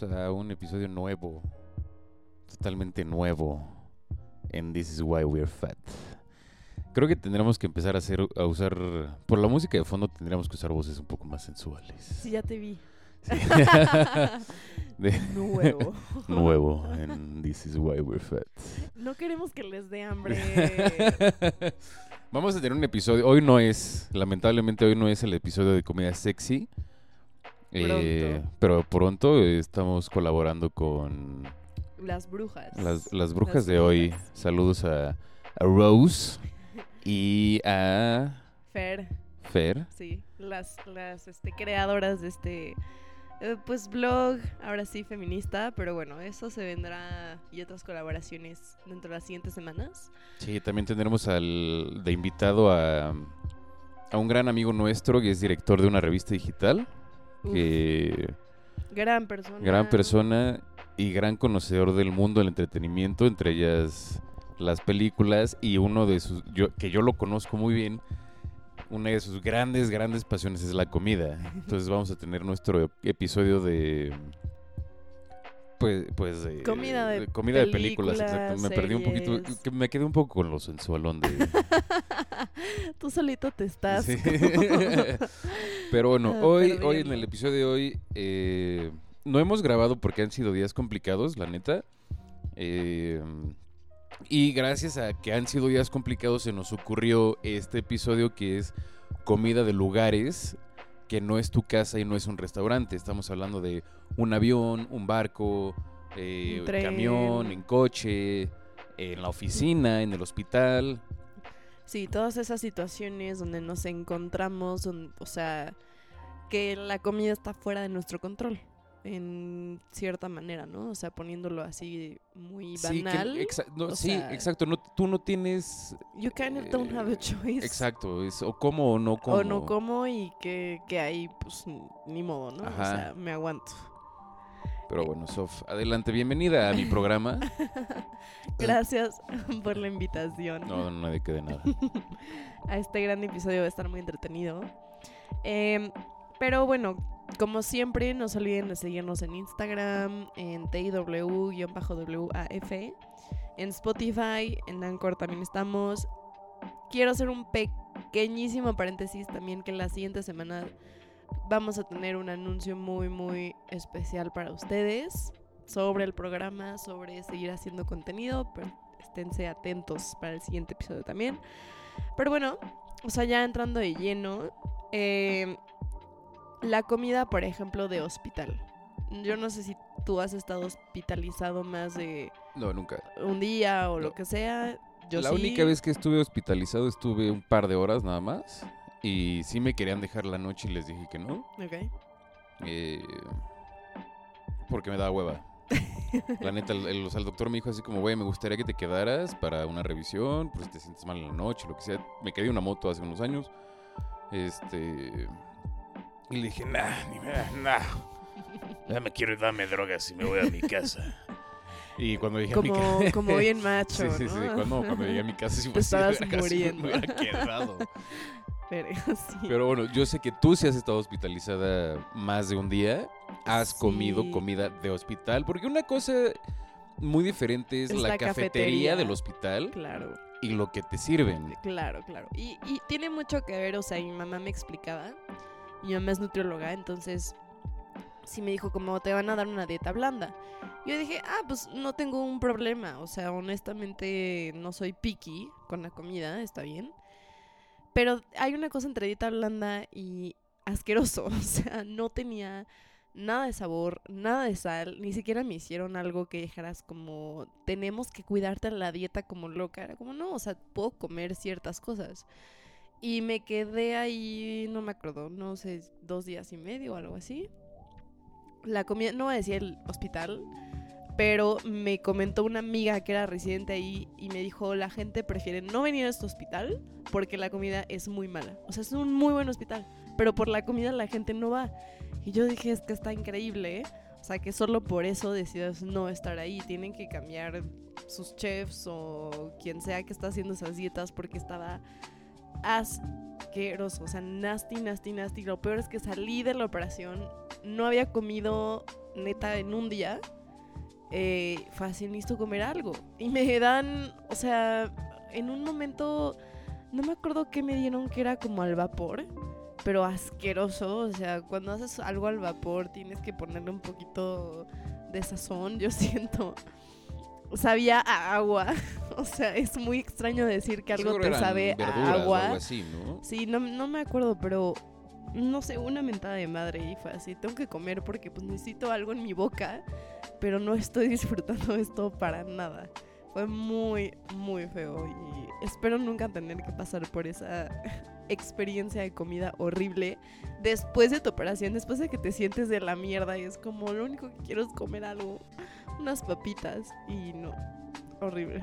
bienvenidos a un episodio nuevo, totalmente nuevo en This is Why We're Fat. Creo que tendremos que empezar a hacer, a usar, por la música de fondo tendríamos que usar voces un poco más sensuales. Sí, ya te vi. Sí. De- Nuevo. nuevo en This is Why We're Fat. No queremos que les dé hambre. Vamos a tener un episodio, hoy no es, lamentablemente hoy no es el episodio de comida sexy. Eh, pero pronto estamos colaborando con Las brujas. Las, las brujas Las de hoy. Saludos a, a Rose y a Fer, Fer. sí. Las, las este, creadoras de este eh, pues blog, ahora sí feminista, pero bueno, eso se vendrá y otras colaboraciones dentro de las siguientes semanas. Sí, también tendremos al de invitado a, a un gran amigo nuestro que es director de una revista digital. Uf, Que gran persona. gran persona y gran conocedor del mundo del entretenimiento, entre ellas las películas y uno de sus yo, que yo lo conozco muy bien. Una de sus grandes, grandes pasiones es la comida. Entonces vamos a tener nuestro episodio de pues, pues de, Comida de comida de películas, películas, exacto. Me perdí un poquito, me quedé un poco con lo sensualón de Tú solito te estás. Sí. Pero bueno, Ah, hoy, hoy en el episodio de hoy eh, no hemos grabado porque han sido días complicados, la neta. Eh, y gracias a que han sido días complicados se nos ocurrió este episodio que es comida de lugares que no es tu casa y no es un restaurante. Estamos hablando de un avión, un barco, eh, Un camión, en coche, en la oficina, en el hospital. Sí, todas esas situaciones donde nos encontramos, o sea, que la comida está fuera de nuestro control, en cierta manera, ¿no? O sea, poniéndolo así muy Sí, que- banal. exa- no, o sí, sea- exacto. No, tú no tienes. you kind of don't have a eh, choice. Exacto, es o como o no como. O no como y que, que ahí, pues, ni modo, ¿no? Ajá. O sea, me aguanto. Pero bueno, Sof, adelante, bienvenida a mi programa. Gracias por la invitación. No, no, de que de nada. a este gran episodio va a estar muy entretenido. Em, pero bueno, como siempre, no se olviden de seguirnos en Instagram, en TIW-WAF, en Spotify, en Anchor también estamos. Quiero hacer un pequeñísimo paréntesis también que la siguiente semana vamos a tener un anuncio muy, muy especial para ustedes sobre el programa, sobre seguir haciendo contenido, pero esténse atentos para el siguiente episodio también. Pero bueno, o sea, ya entrando de lleno, eh, la comida, por ejemplo, de hospital. Yo no sé si tú has estado hospitalizado más de No, nunca. un día o lo No. que sea. Yo la sí. única vez que estuve hospitalizado estuve un par de horas nada más. Y sí me querían dejar la noche y les dije que no. Ok. eh, porque me daba hueva. La neta, el, el- o sea, el doctor me dijo así como, güey, me gustaría que te quedaras para una revisión, por si te sientes mal en la noche, lo que sea. Me quedé en una moto hace unos años. Este... Y le dije, nah, ni me, nah. Ya me quiero ir, dame drogas y me voy a mi casa. Y cuando llegué a mi Como, casa... como bien macho, Sí, sí, sí. ¿no? Cuando, cuando llegué a mi casa sí estabas verga, sí muriendo. Me hubiera quedado. Pero, sí. Pero bueno, yo sé que tú sí has estado hospitalizada más de un día. Has Sí. comido comida de hospital. Porque una cosa muy diferente es, Es la, la cafetería, cafetería. del hospital Claro. y lo que te sirven. Claro, claro. Y, y tiene mucho que ver, o sea, mi mamá me explicaba, mi mamá es nutrióloga, entonces sí me dijo como te van a dar una dieta blanda. Yo dije, ah, pues no tengo un problema, o sea, honestamente no soy picky con la comida, está bien. Pero hay una cosa entre dieta blanda y asqueroso, o sea, no tenía nada de sabor, nada de sal, ni siquiera me hicieron algo que dijeras como tenemos que cuidarte la dieta como loca, era como no, o sea, puedo comer ciertas cosas. Y me quedé ahí, no me acuerdo, no sé, dos días y medio o algo así. La comida, no voy el hospital, pero me comentó una amiga que era residente ahí y me dijo, la gente prefiere no venir a este hospital porque la comida es muy mala. O sea, es un muy buen hospital, pero por la comida la gente no va. Y yo dije, es que está increíble, ¿eh? O sea, que solo por eso decidas no estar ahí. Tienen que cambiar sus chefs o quien sea que está haciendo esas dietas porque estaba asqueroso. O sea, nasty, nasty, nasty. Lo peor es que salí de la operación, no había comido neta, en un día, eh, fácil necesito comer algo. Y me dan, o sea, en un momento, no me acuerdo qué me dieron que era como al vapor, pero asqueroso. O sea, cuando haces algo al vapor tienes que ponerle un poquito de sazón, yo siento. Sabía a agua. O sea, es muy extraño decir que algo te sabe a agua. algo así, ¿no? Sí, no, no me acuerdo, pero no sé, una mentada de madre y fue así. Tengo que comer porque pues necesito algo en mi boca, pero no estoy disfrutando esto para nada. Fue muy, muy feo y espero nunca tener que pasar por esa experiencia de comida horrible después de tu operación, después de que te sientes de la mierda y es como lo único que quiero es comer algo, unas papitas y no, horrible.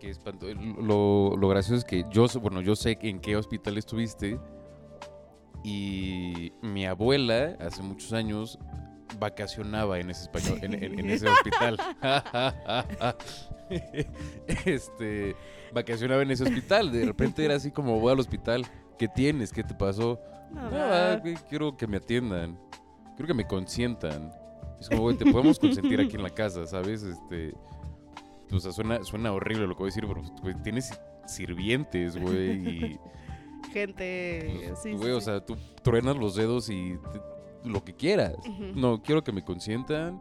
Qué espanto. Lo, lo gracioso es que yo, bueno, yo sé en qué hospital estuviste y mi abuela hace muchos años vacacionaba en ese español, en, en- en ese hospital. este, vacacionaba en ese hospital. De repente era así como voy al hospital. ¿Qué tienes? ¿Qué te pasó? Güey, quiero que me atiendan. Quiero que me consientan. Es como, güey, te podemos consentir aquí en la casa, ¿sabes? Este. O sea, suena, suena horrible lo que voy a decir, pero güey, tienes sirvientes, güey. Y, Gente, pues, sí, sí, güey, o sí. sea, tú truenas los dedos y te- lo que quieras. No, quiero que me consientan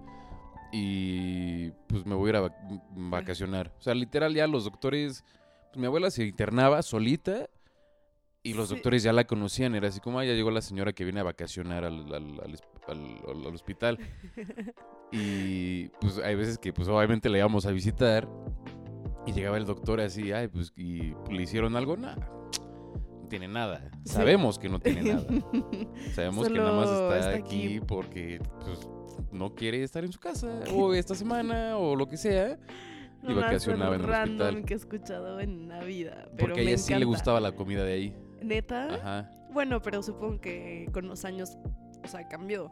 y pues me voy a ir a vac- vacacionar. O sea, literal ya los doctores, pues mi abuela se internaba solita y los doctores ya la conocían. Era así como, ah, ya llegó la señora que viene a vacacionar al, al- hospital. Y pues hay veces que pues obviamente le íbamos a visitar y llegaba el doctor así, ay, pues, y le hicieron algo, nada. Tiene nada. Sí. Sabemos que no tiene nada. Sabemos que nada más está, está aquí, aquí. porque pues, no quiere estar en su casa o esta semana o lo que sea. Y vacacionaba en el random hospital. que he escuchado en la vida. Pero Porque a ella sí le gustaba la comida de ahí. ¿Neta? Ajá. Bueno, pero supongo que con los años, o sea, cambió.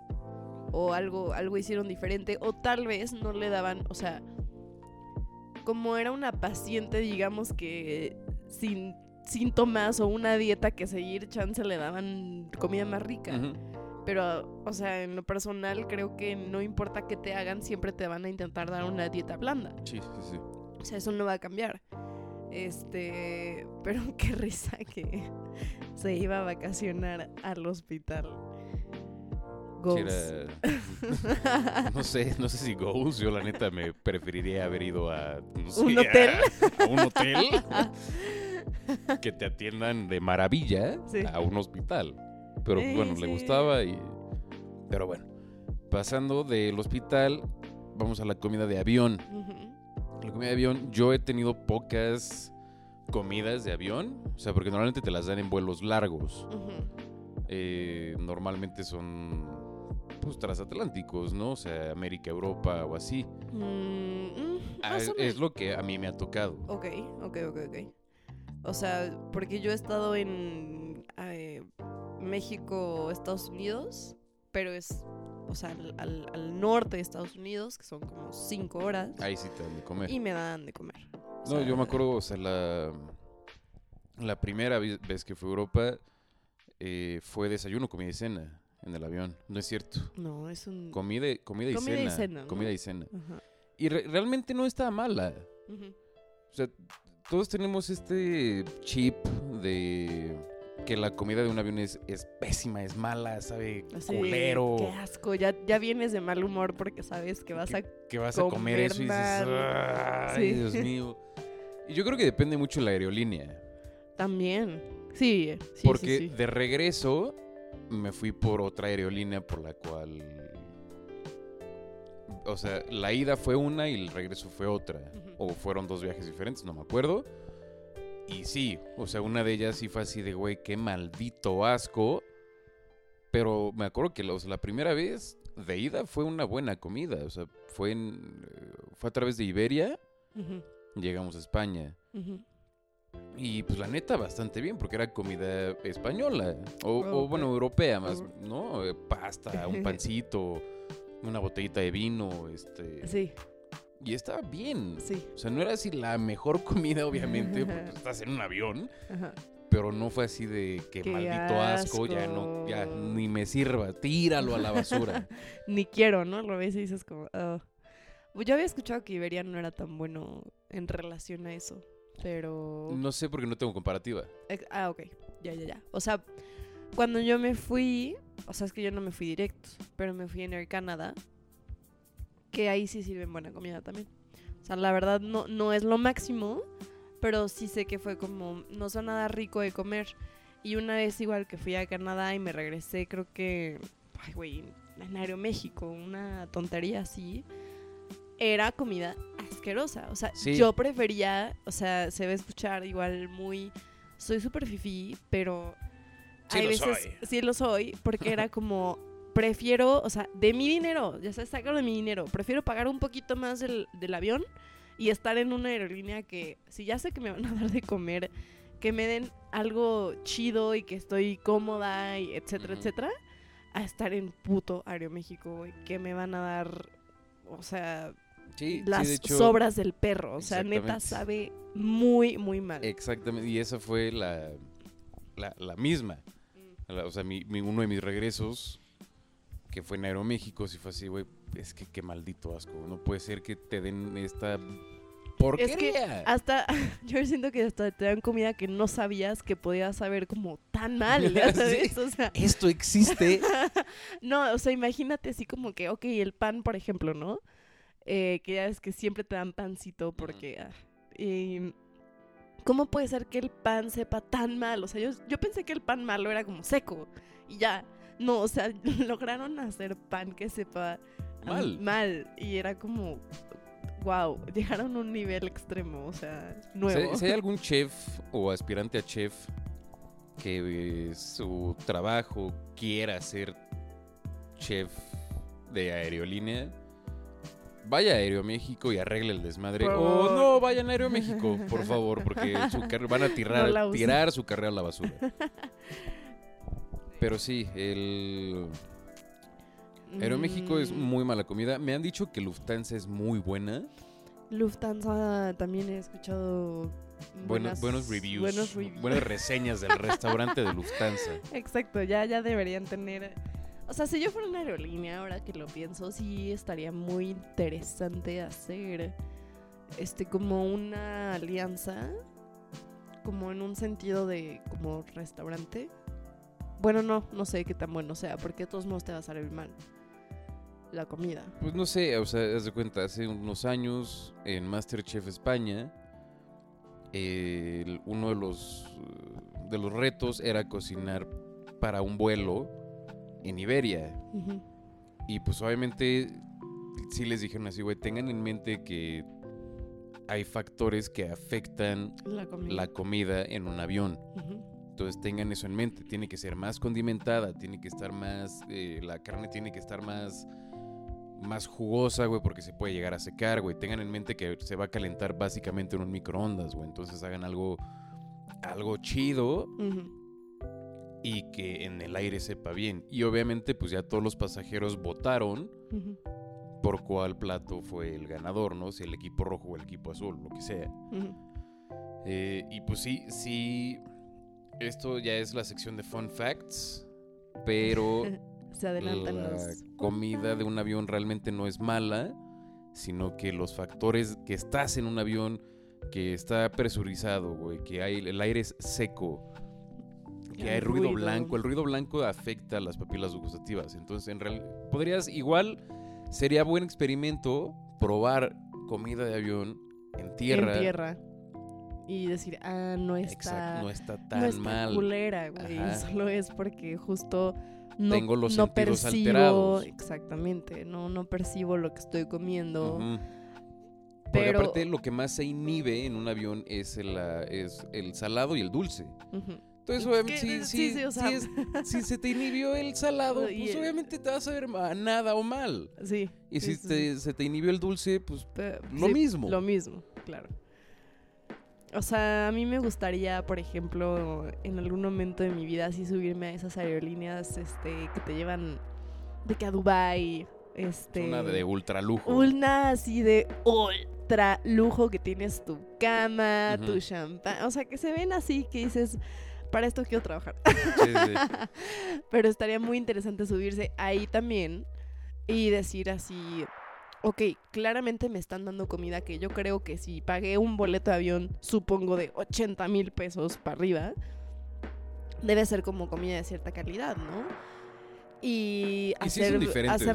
O algo, algo hicieron diferente. O tal vez no le daban, o sea, como era una paciente, digamos que sin síntomas o una dieta que seguir, chance le daban comida más rica. Pero, o sea, en lo personal creo que no importa qué te hagan, siempre te van a intentar dar una dieta blanda. Sí, sí, sí. O sea, eso no va a cambiar. Este, pero qué risa que se iba a vacacionar al hospital. Goals. era- No sé, no sé si Goals. Yo la neta me preferiría haber ido a no sé, ¿Un hotel? A, a un hotel. que te atiendan de maravilla Sí. a un hospital. Pero Sí, bueno, sí. le gustaba y. Pero bueno. Pasando del hospital, vamos a la comida de avión. La comida de avión, yo he tenido pocas comidas de avión. O sea, porque normalmente te las dan en vuelos largos. Eh, normalmente son pues transatlánticos, ¿no? O sea, América, Europa o así. Mm, mm, Ah, es, lo que a mí me ha tocado. Ok, ok, ok, ok. O sea, porque yo he estado en eh, México, Estados Unidos, pero es, o sea, al, al- al norte de Estados Unidos, que son como cinco horas, Ahí sí te dan de comer. y me dan de comer. O No, sea, yo me acuerdo, o sea, la, la primera vez que fui a Europa eh, fue desayuno, comida y cena en el avión. No es cierto. No, es un... Comida, y- comida y Comida y cena. cena, ¿no? Comida y cena. Ajá. Y re- realmente no estaba mala. O sea, todos tenemos este chip de que la comida de un avión es, es pésima, es mala, sabe culero. Qué asco, ya, ya vienes de mal humor porque sabes que vas a... que vas a comer comer eso y dices, mal". ay, Sí. Dios mío. Y yo creo que depende mucho de la aerolínea. También. Sí, sí, sí, porque sí. de regreso me fui por otra aerolínea por la cual... O sea, la ida fue una y el regreso fue otra. O fueron dos viajes diferentes, no me acuerdo. Y sí, o sea, una de ellas sí fue así de, güey, qué maldito asco. Pero me acuerdo que sea, la primera vez de ida fue una buena comida. O sea, fue, en, eh, fue a través de Iberia, llegamos a España. Y pues la neta, bastante bien, porque era comida española. O, o, bueno, europea más, ¿no? Eh, Pasta, un pancito, una botellita de vino, este... Sí, Y estaba bien. sí. O sea, no era así la mejor comida, obviamente, porque estás en un avión. Ajá. pero no fue así de que Qué maldito asco, ya no, ya ni me sirva, tíralo a la basura. Ni quiero, ¿no? Lo ves y dices como... Pues Yo había escuchado que Iberia no era tan bueno en relación a eso, pero... no sé porque no tengo comparativa. Ah, ok. Ya, ya, ya. O sea, cuando yo me fui, o sea, es que yo no me fui directo, pero me fui en Air Canada, que ahí sí sirven buena comida también. O sea, la verdad no, no es lo máximo, pero sí sé que fue como, no son nada rico de comer. Y una vez igual que fui a Canadá y me regresé, creo que, ay, güey, en Aeroméxico, una tontería así, era comida asquerosa. O sea, Sí. yo prefería, o sea, se va a escuchar igual muy, soy súper fifí, pero Sí hay lo veces, soy. sí lo soy, porque era como, prefiero, o sea, de mi dinero, ya sabes, sacarlo de mi dinero, prefiero pagar un poquito más del, del avión y estar en una aerolínea que, si ya sé que me van a dar de comer, que me den algo chido y que estoy cómoda, y etcétera, etcétera, a estar en puto Aeroméxico, güey, que me van a dar, o sea, Sí, las sí, de hecho, sobras del perro, o sea, neta sabe muy, muy mal. Exactamente, y esa fue la, la, la misma. O sea, mi, mi- uno de mis regresos, que fue en Aeroméxico, sí fue así, güey, es que qué maldito asco. No puede ser que te den esta porquería. Hasta, yo siento que hasta te dan comida que no sabías que podía saber como tan mal, ya ¿sabes? O sea, Esto existe. no, o sea, imagínate así como que, ok, el pan, por ejemplo, ¿no? Eh, que ya es que siempre te dan pancito porque... ah, y, ¿Cómo puede ser que el pan sepa tan mal? O sea, yo, yo pensé que el pan malo era como seco y ya. No, o sea, lograron hacer pan que sepa Mal. mal. Y era como, wow, llegaron a un nivel extremo, o sea, nuevo. si hay algún chef o aspirante a chef que su trabajo quiera ser chef de aerolínea, vaya a Aeroméxico y arregle el desmadre. Por O no, vayan a Aeroméxico, por favor, porque su car- van a tirar, No tirar su carrera a la basura. Pero sí, el Aeroméxico es Mm, muy mala comida. Me han dicho que Lufthansa es muy buena. Lufthansa también he escuchado buenos reviews. buenos reviews. Buenas reseñas del restaurante de Lufthansa. Exacto, ya, ya deberían tener. O sea, si yo fuera una aerolínea, ahora que lo pienso, sí estaría muy interesante hacer este como una alianza, como en un sentido de como restaurante. Bueno, no, no sé qué tan bueno sea, porque de todos modos te va a salir mal la comida. Pues no sé, o sea, haz de cuenta, hace unos años en Masterchef España, eh, uno de los, de los retos era cocinar para un vuelo en Iberia. Ujú. Y pues obviamente sí les dijeron así, güey, tengan en mente que hay factores que afectan La comida. la comida en un avión. Entonces tengan eso en mente, tiene que ser más condimentada, tiene que estar más, eh, la carne tiene que estar más, más jugosa, güey, porque se puede llegar a secar, güey. Tengan en mente que se va a calentar básicamente en un microondas, güey. Entonces hagan algo, algo chido. Y que en el aire sepa bien. Y obviamente pues ya todos los pasajeros votaron por cuál plato fue el ganador, ¿no? Si el equipo rojo o el equipo azul, lo que sea. Eh, y pues sí, sí, esto ya es la sección de fun facts, pero Se adelantan la los. comida de un avión realmente no es mala, sino que los factores que estás en un avión que está presurizado, güey, que hay el aire es seco, que El hay ruido, ruido. blanco, el ruido blanco afecta a las papilas gustativas, entonces en real podrías igual sería buen experimento probar comida de avión en tierra. En tierra. Y decir, ah, no está. Exacto, no está tan no está mal. culera, güey. Ajá. Solo es porque justo no, Tengo los no sentidos percibo. alterados. Exactamente. No, no percibo lo que estoy comiendo. Ujú. Porque Pero. aparte lo que más se inhibe en un avión es el, ah, es el salado y el dulce. Ujú. Entonces, Es obviamente, si, sí, si- sí, o sea- si es- si se te inhibió el salado, pues obviamente te vas a ver nada o mal. Sí. Y si te- se te inhibió el dulce, pues lo mismo. Lo mismo, claro. O sea, a mí me gustaría, por ejemplo, en algún momento de mi vida, así subirme a esas aerolíneas este, que te llevan de que a Dubai este, una de ultra lujo. una así de ultra lujo que tienes tu cama, tu champán, o sea, que se ven así que dices, para esto quiero trabajar. Sí, sí. Pero estaría muy interesante subirse ahí también y decir así, ok, claramente me están dando comida que yo creo que si pagué un boleto de avión, supongo de 80 mil pesos para arriba, debe ser como comida de cierta calidad, ¿no? Y hacer,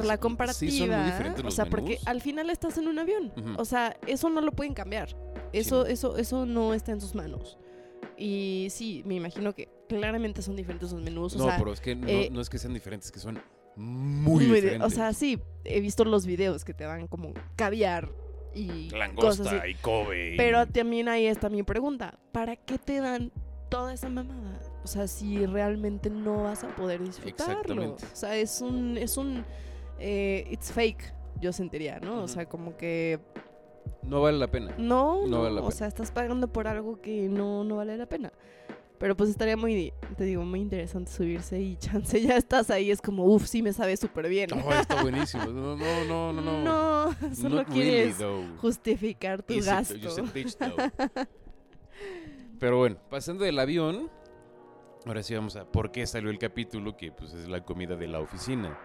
la Sí, comparativa. son muy diferentes o sea, porque al final estás en un avión. O sea, eso no lo pueden cambiar. Eso, eso, eso no está en sus manos. Y sí, me imagino que claramente son diferentes los menús. O No, sea, pero es que no, eh, no es que sean diferentes, que son muy, diferentes. o sea, sí, he visto los videos que te dan como caviar y cosas Langosta así. y Kobe. y- Pero también ahí está mi pregunta. ¿Para qué te dan toda esa mamada? O sea, si realmente no vas a poder disfrutarlo. Exactamente. O sea, es un, es un, eh, it's fake, yo sentiría, ¿no? O sea, como que No vale la pena. no, No no, vale la o pena. sea, estás pagando por algo que no, no vale la pena. Pero pues estaría muy, te digo, muy interesante subirse y chance, ya estás ahí, es como, uff, sí me sabe súper bien. No, está buenísimo. No, no, no, no. no. No, solo Not really, quieres though. justificar tu Is gasto. though. Pero bueno, pasando del avión, ahora sí vamos a por qué salió el capítulo, que pues es la comida de la oficina.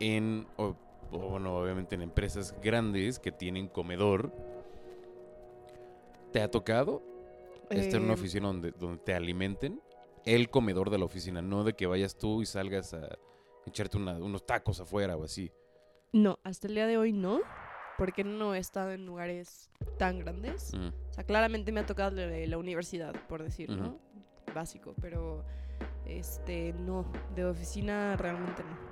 En, o, o, bueno, obviamente en empresas grandes que tienen comedor. ¿Te ha tocado estar en una Eh, oficina donde, donde te alimenten? El comedor de la oficina, no de que vayas tú y salgas a echarte una- unos tacos afuera o así. No, hasta el día de hoy no, porque no he estado en lugares tan grandes. Mm. O sea, claramente me ha tocado de la universidad, por decir, ¿no? Básico, pero este, no, de oficina realmente no.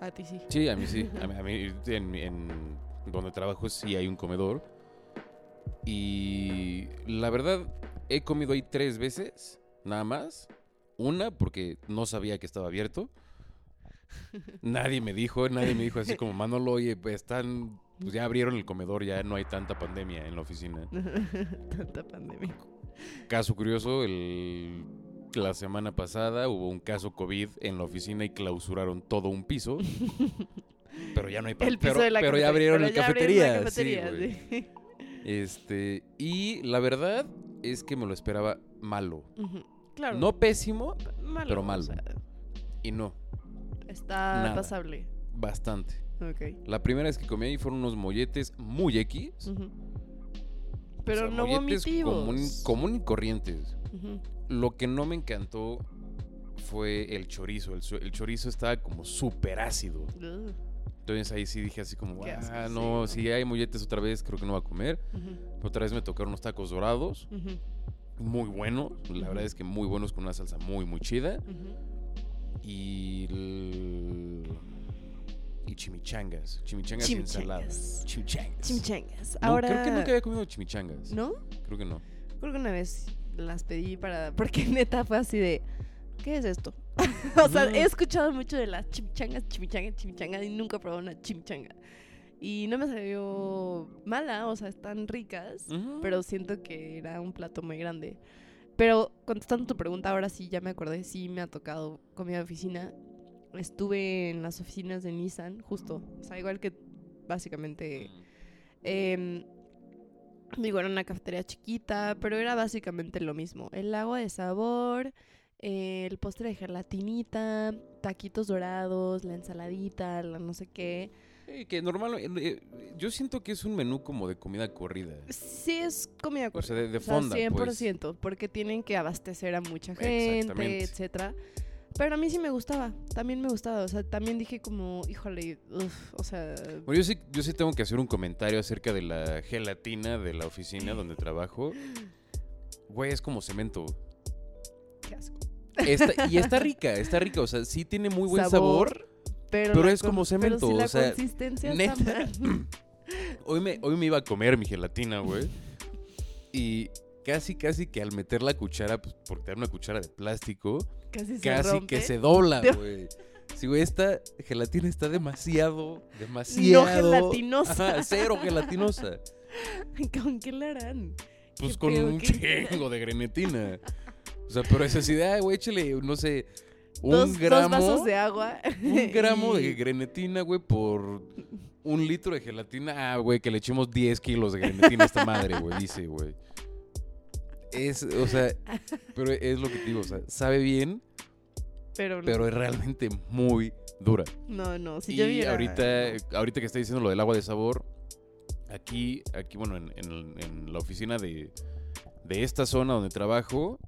A ti sí. Sí, a mí sí. A mí, a mí en, en donde trabajo sí hay un comedor. Y la verdad, he comido ahí tres veces, nada más. Una, porque no sabía que estaba abierto. Nadie me dijo, nadie me dijo así como, Manolo, oye, pues están, pues ya abrieron el comedor, ya no hay tanta pandemia en la oficina. Tanta pandemia. Caso curioso, el, la semana pasada hubo un caso COVID en la oficina y clausuraron todo un piso. Pero ya no hay El piso pero, de la pero ya abrieron pero ya cafetería. la cafetería, sí. Este, y la verdad es que me lo esperaba malo. Claro. No pésimo, malo, pero o malo. sea, y no, está Nada. pasable. bastante. Ok. La primera vez que comí ahí fueron unos molletes muy X. Ujú. o Pero sea, no molletes vomitivos. común, común y corrientes. Ujú. Lo que no me encantó fue el chorizo. El, chorizo estaba como súper ácido. Entonces ahí sí dije así como, ah, sí, no, no. si hay molletes otra vez, creo que no va a comer. Otra vez me tocaron unos tacos dorados, muy buenos. La verdad es que muy buenos con una salsa muy, muy chida. Y... el- Y chimichangas. Chimichangas y ensaladas. Chimichangas. Chimichangas. Chimichangas. No, Ahora. Creo que nunca había comido chimichangas. ¿No? Creo que no. Creo que una vez las pedí para. Porque neta fue así de. ¿Qué es esto? o sea, he escuchado mucho de las chimichangas, chimichangas, chimichangas y nunca he probado una chimichanga. Y no me salió mala, o sea, están ricas, Ujú. pero siento que era un plato muy grande. Pero contestando tu pregunta, ahora sí ya me acordé, sí me ha tocado comida de oficina. Estuve en las oficinas de Nissan, justo. O sea, igual que básicamente Em, digo, era una cafetería chiquita, pero era básicamente lo mismo. El agua de sabor, eh, el postre de gelatinita, taquitos dorados, la ensaladita, la no sé qué. Eh, que normal, eh, eh, yo siento que es un menú como de comida corrida. Sí es comida O sea, de, de o sea, fonda, pues. 100%, porque tienen que abastecer a mucha gente, etcétera. Pero a mí sí me gustaba, también me gustaba, o sea, también dije como, híjole, uf, o sea, Bueno, yo sí, yo sí tengo que hacer un comentario acerca de la gelatina de la oficina donde trabajo. Güey, es como cemento. qué asco. Está- y está rica, está rica. O sea, sí tiene muy buen sabor. pero, es como cemento, Pero si la o sea, consistencia neta. está mal. Hoy me, hoy me iba a comer mi gelatina, güey. Y casi, casi que al meter la cuchara, pues, porque era una cuchara de plástico, Casi se casi rompe. que se dobla, güey. Sí, güey, esta gelatina está demasiado, demasiado. gelatinosa. Ajá, cero gelatinosa. ¿Con qué la harán? Pues ¿Qué con un ¿Qué? chingo de grenetina. O sea, pero esa así de, "Ay, güey, échale, no sé, un dos, gramo. dos vasos de agua. Un gramo de grenetina, güey, por un litro de gelatina. Ah, güey, que le echemos 10 kilos de grenetina a esta madre, güey, dice, güey. Es, o sea, pero es lo que te digo, o sea, sabe bien, Pero, no. pero es realmente muy dura. no, no. Si y yo viera- ahorita, ahorita que está diciendo lo del agua de sabor, aquí, aquí bueno, en, en- en la oficina de, de esta zona donde trabajo,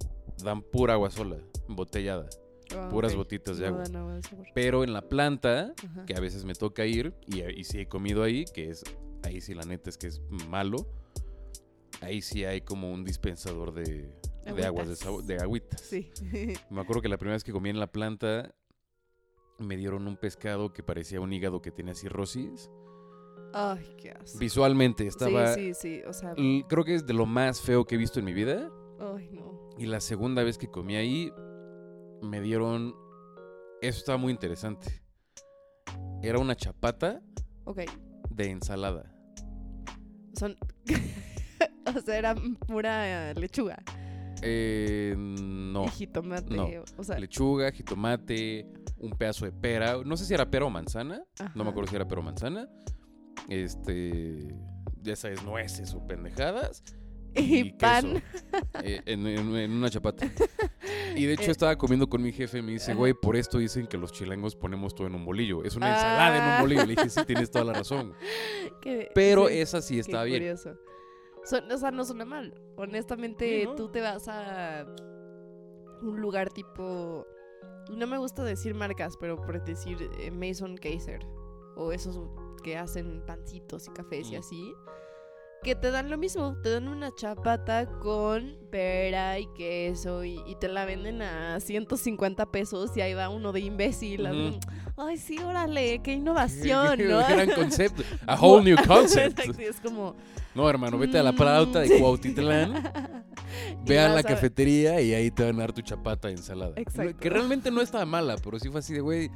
dan pura agua sola, embotellada, Ah, puras botitas de agua. Pero en la planta, Ajá. que a veces me toca ir, y, y sí he comido ahí, que es, ahí sí la neta es que es malo, ahí sí hay como un dispensador de, de aguas de, sabor, de agüitas. Sí. Me acuerdo que la primera vez que comí en la planta me dieron un pescado que parecía un hígado que tenía cirrosis. Ay, qué asco. Visualmente estaba... Sí, sí, sí. O sea, l- Creo que es de lo más feo que he visto en mi vida. ay, no. Y la segunda vez que comí ahí me dieron... Eso estaba muy interesante. Era una chapata Ok. de ensalada. Son. o sea, era pura lechuga. Eh, no. Y jitomate. no. O sea, Lechuga, jitomate, un pedazo de pera. No sé si era pera o manzana. No me acuerdo si era pera o manzana. Este. Ya sabes, nueces o pendejadas. Y, pan. eh, en, en- en una chapata. Y de hecho Eh. estaba comiendo con mi jefe y me dice, güey, por esto dicen que los chilangos ponemos todo en un bolillo. Es una ensalada en Ah. un bolillo. Le dije, sí, tienes toda la razón. Pero sí, esa sí estaba bien. curioso. Son- o sea, no suena mal. Honestamente, Sí, ¿no? tú te vas a un lugar tipo. No me gusta decir marcas, pero por decir eh, Mason Kaiser. O esos que hacen pancitos y cafés y Mm. así. Que te dan lo mismo. Te dan una chapata con pera y queso. Y, y te la venden a 150 pesos. Y ahí va uno de imbécil. Ujú. Ay, sí, órale, qué innovación, ¿no? Gran concepto. A whole new concept. Exacto, es como. No, hermano, vete a la Plauta de Mm. Cuautitlán. Ve a la cafetería y ahí te van a dar tu chapata de ensalada. Exacto. Que realmente no estaba mala, pero sí fue así de, güey,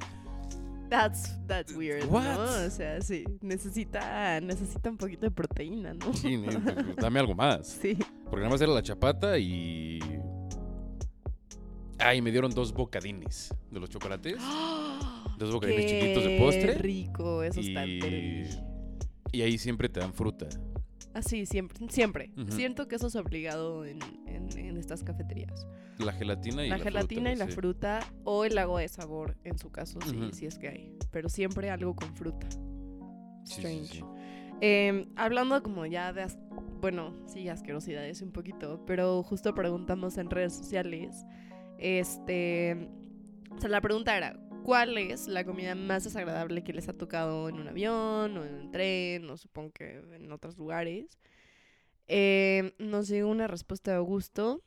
That's, that's weird, What? ¿no? O sea, sí, necesita, necesita un poquito de proteína, ¿no? sí, ni- pues, dame algo más. Sí. Porque nada más era la chapata y... Ah, y me dieron dos bocadines de los chocolates. Dos bocadines Qué chiquitos de postre. rico, eso está Y- terrible. Y ahí siempre te dan fruta. Así, siempre, siempre. Siento que eso es obligado en, en- en estas cafeterías. La gelatina y la, la, gelatina fruta, y la fruta o el agua de sabor, en su caso, Ujú. sí es que hay. Pero siempre algo con fruta. Sí, Strange. sí. Eh, hablando como ya de, as- bueno, sí, asquerosidades un poquito, pero justo preguntamos en redes sociales, este, o sea, la pregunta era, ¿cuál es la comida más desagradable que les ha tocado en un avión o en un tren o supongo que en otros lugares? Eh, nos llegó una respuesta de Augusto.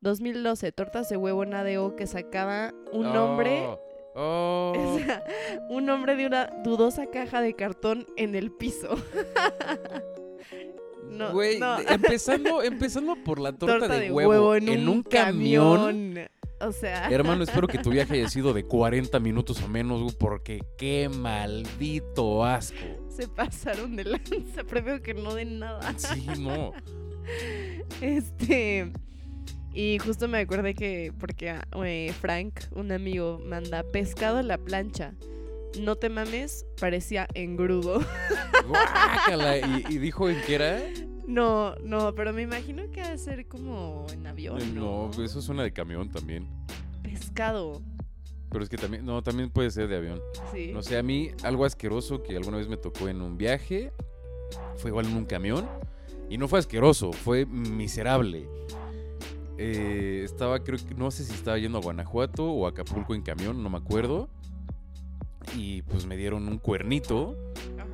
2012, tortas de huevo en ADO que sacaba un nombre Oh, oh. o sea, un hombre de una dudosa caja de cartón en el piso. no, Güey, no. empezando, empezando por la torta, Torta de, huevo, en, un camión. O sea, Hermano, espero que tu viaje haya sido de 40 minutos o menos, porque qué maldito asco. se pasaron de lanza. Prefiero que no den nada. Sí, no. Este. Y justo me acordé que, porque eh, Frank, un amigo, manda pescado a la plancha. No te mames, parecía engrudo. Guácala. ¿Y, y dijo en qué era? No, no, pero me imagino que ha de ser como en avión. Eh, No, No, eso suena de camión también. pescado. Pero es que también, no, también puede ser de avión. Sí. No sé, a mí algo asqueroso que alguna vez me tocó en un viaje, fue igual en un camión, y no fue asqueroso, fue miserable. Eh, estaba, creo que, no sé si estaba yendo a Guanajuato o a Acapulco en camión, no me acuerdo. Y pues me dieron un cuernito Ajá.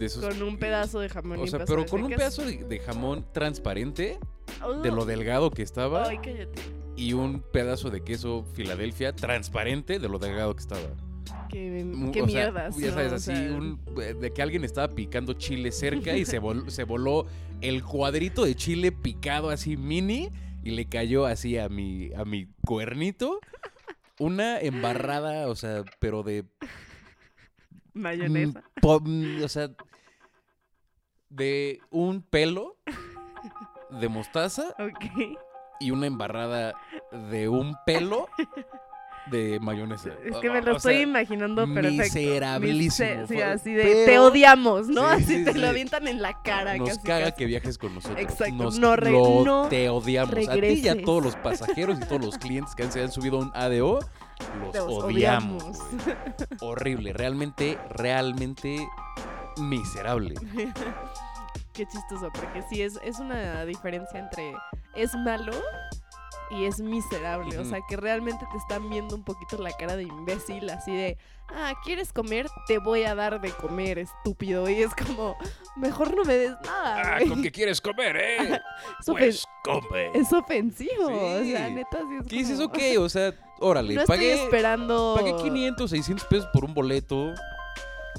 De esos. Con un pedazo de jamón. O sea, pero con un pedazo de, de jamón transparente, Oh. de lo delgado que estaba, Ay, cállate. y un pedazo de queso Filadelfia transparente de lo delgado que estaba. Qué, qué o sea, mierdas. ya ¿no? sabes, O así, sea, un- eh, de que alguien estaba picando chile cerca y se, vol- se voló el cuadrito de chile picado así mini y le cayó así a mi, a mi cuernito. Una embarrada, o sea, pero de... Mayonesa. mm, o sea, de un pelo de mostaza y una embarrada de un pelo de mayonesa. Es que me lo O estoy sea, imaginando perfecto. miserabilísimo, Mis- Sí, así de pero- te odiamos, ¿no? Sí, así sí, te lo avientan en la cara. Nos casi, caga casi. que viajes con nosotros. Exacto, Nos, no re- lo- no te odiamos. A ti y a regreses. todos los pasajeros y todos los clientes que han- se han subido a un ADO, los, Los odiamos. Horrible, realmente, realmente miserable. Qué chistoso, porque sí es, es una diferencia entre es malo y es miserable. O sea, que realmente te están viendo un poquito la cara de imbécil, así de, ah, ¿quieres comer? Te voy a dar de comer, estúpido. Y es como, mejor no me des nada. güey. Ah, qué quieres comer, eh? es, ofen- come. es ofensivo. O Sí. sea, neta, sí es ¿Qué dices? como- Ok, o sea, órale, No estoy pagué, esperando. pagué 500, 600 pesos por un boleto.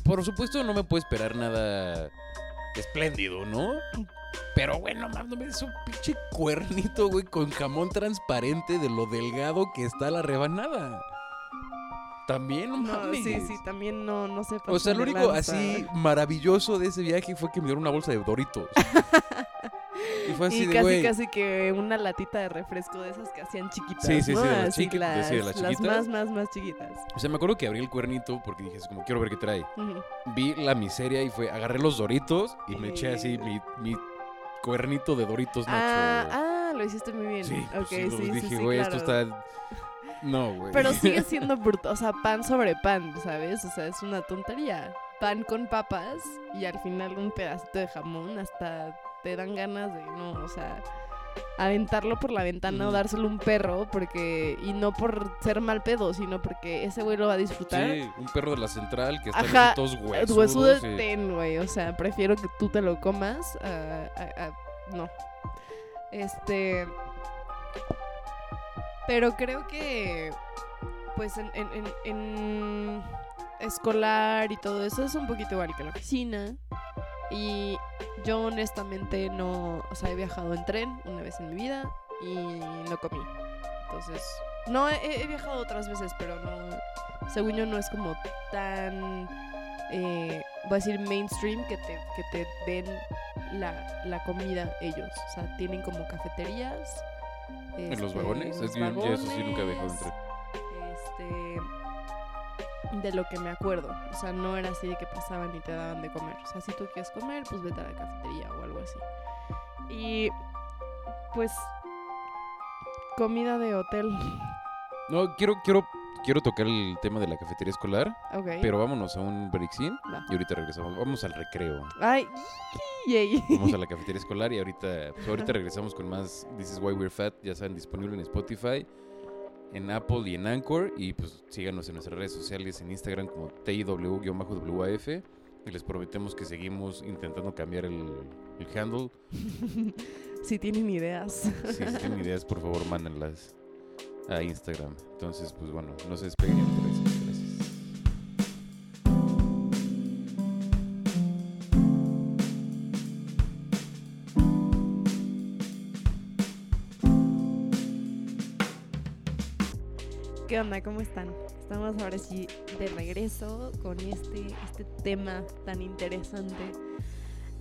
Por supuesto, no me puedo esperar nada espléndido, ¿no? Pero, güey, no mames, no me des un pinche cuernito, güey, con jamón transparente de lo delgado que está la rebanada. También, no No, mames. sí, sí, también no, no sé. O sea, lo único lanza. así maravilloso de ese viaje fue que me dieron una bolsa de Doritos. y fue así Y de, casi, casi que una latita de refresco de esas que hacían chiquitas. Sí, sí, ¿no? sí, de las chiqui- las, sí, de las las chiquitas. más, más, más chiquitas. O sea, me acuerdo que abrí el cuernito porque dije, como quiero ver qué trae. Vi la miseria y fue, agarré los Doritos y me eché así mi, mi cuernito de Doritos Nacho. Ah, ah, lo hiciste muy bien. sí, pues sí, sí, sí, dije, güey, claro. esto está... No, güey. Pero sigue siendo brutal, o sea, pan sobre pan, ¿sabes? O sea, es una tontería. Pan con papas y al final un pedacito de jamón, hasta te dan ganas de, no, o sea, aventarlo por la ventana o dárselo un perro, porque, y no por ser mal pedo, sino porque ese güey lo va a disfrutar. Sí, un perro de la central que está así todos huesudos. Huesudo y- ten, güey. O sea, prefiero que tú te lo comas a, a- a- No. Este. Pero creo que. Pues en, en- en- en escolar y todo eso es un poquito igual que la oficina. Y yo honestamente no. O sea, he viajado en tren una vez en mi vida y no comí. Entonces. No, he, he viajado otras veces, pero no. Según yo, no es como tan eh, voy a decir mainstream que te, que te den la, la comida ellos. O sea, tienen como cafeterías. ¿En los este, vagones? Es que yo- yo eso sí nunca he viajado en Este, de lo que me acuerdo. O sea, no era así de que pasaban y te daban de comer. O sea, si tú quieres comer, pues vete a la cafetería o algo así. Y pues comida de hotel. No, quiero, quiero, quiero tocar el tema de la cafetería escolar, Ok. pero vámonos a un breakcín Va. y ahorita regresamos. Vamos al recreo. Ay, yay. Vamos a la cafetería escolar y ahorita, pues ahorita regresamos con más This is Why We're Fat. Ya saben, disponible en Spotify, en Apple y en Anchor. Y pues síganos en nuestras redes sociales, en Instagram como TIW-WAF. Y les prometemos que seguimos intentando cambiar el, el handle. si tienen ideas. Si tienen ideas, por favor, mándenlas a Instagram. Entonces, pues bueno, no se despeguen. Onda? ¿Cómo están? Estamos ahora sí de regreso con este, este tema tan interesante.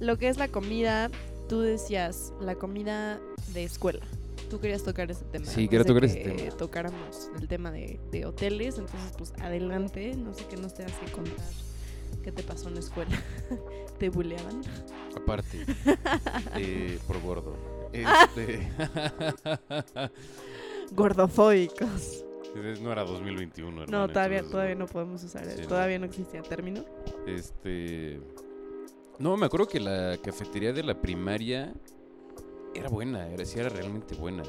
Lo que es la comida, tú decías, la comida de escuela. Tú querías tocar ese tema. Sí, quería tocar ese tema. Tocáramos el tema de, de hoteles, entonces pues adelante, no sé qué nos tengas que contar. ¿Qué te pasó en la escuela? ¿Te buleaban? Aparte, eh, por gordo. Este... Gordofóbicos. No era 2021, No, hermano, todavía, entonces, todavía no podemos usar, Sí, no. todavía no existía término. Este. No, me acuerdo que la cafetería de la primaria era buena, era, sí era realmente buena.